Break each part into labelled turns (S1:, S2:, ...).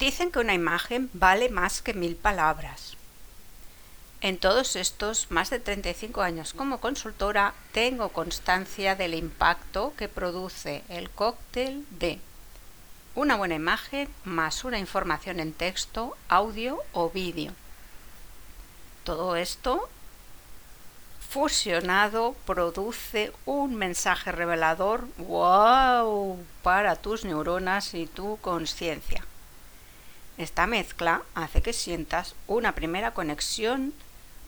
S1: Dicen que una imagen vale más que mil palabras. En todos estos más de 35 años como consultora tengo constancia del impacto que produce el cóctel de una buena imagen más una información en texto, audio o vídeo. Todo esto fusionado produce un mensaje revelador wow para tus neuronas y tu conciencia. Esta mezcla hace que sientas una primera conexión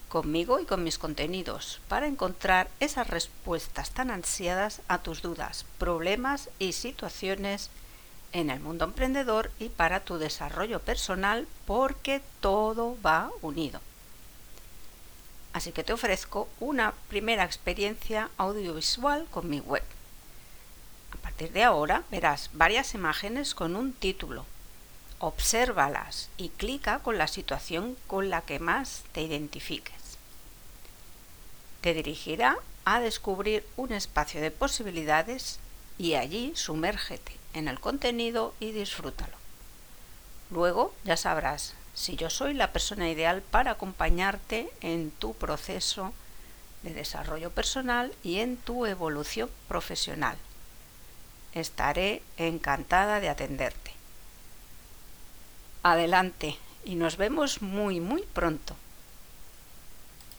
S1: conmigo y con mis contenidos para encontrar esas respuestas tan ansiadas a tus dudas, problemas y situaciones en el mundo emprendedor y para tu desarrollo personal porque todo va unido. Así que te ofrezco una primera experiencia audiovisual con mi web. A partir de ahora verás varias imágenes con un título, obsérvalas y clica con la situación con la que más te identifiques. Te dirigirá a descubrir un espacio de posibilidades y allí sumérgete en el contenido y disfrútalo. Luego ya sabrás si yo soy la persona ideal para acompañarte en tu proceso de desarrollo personal y en tu evolución profesional. Estaré encantada de atenderte. Adelante y nos vemos muy muy pronto.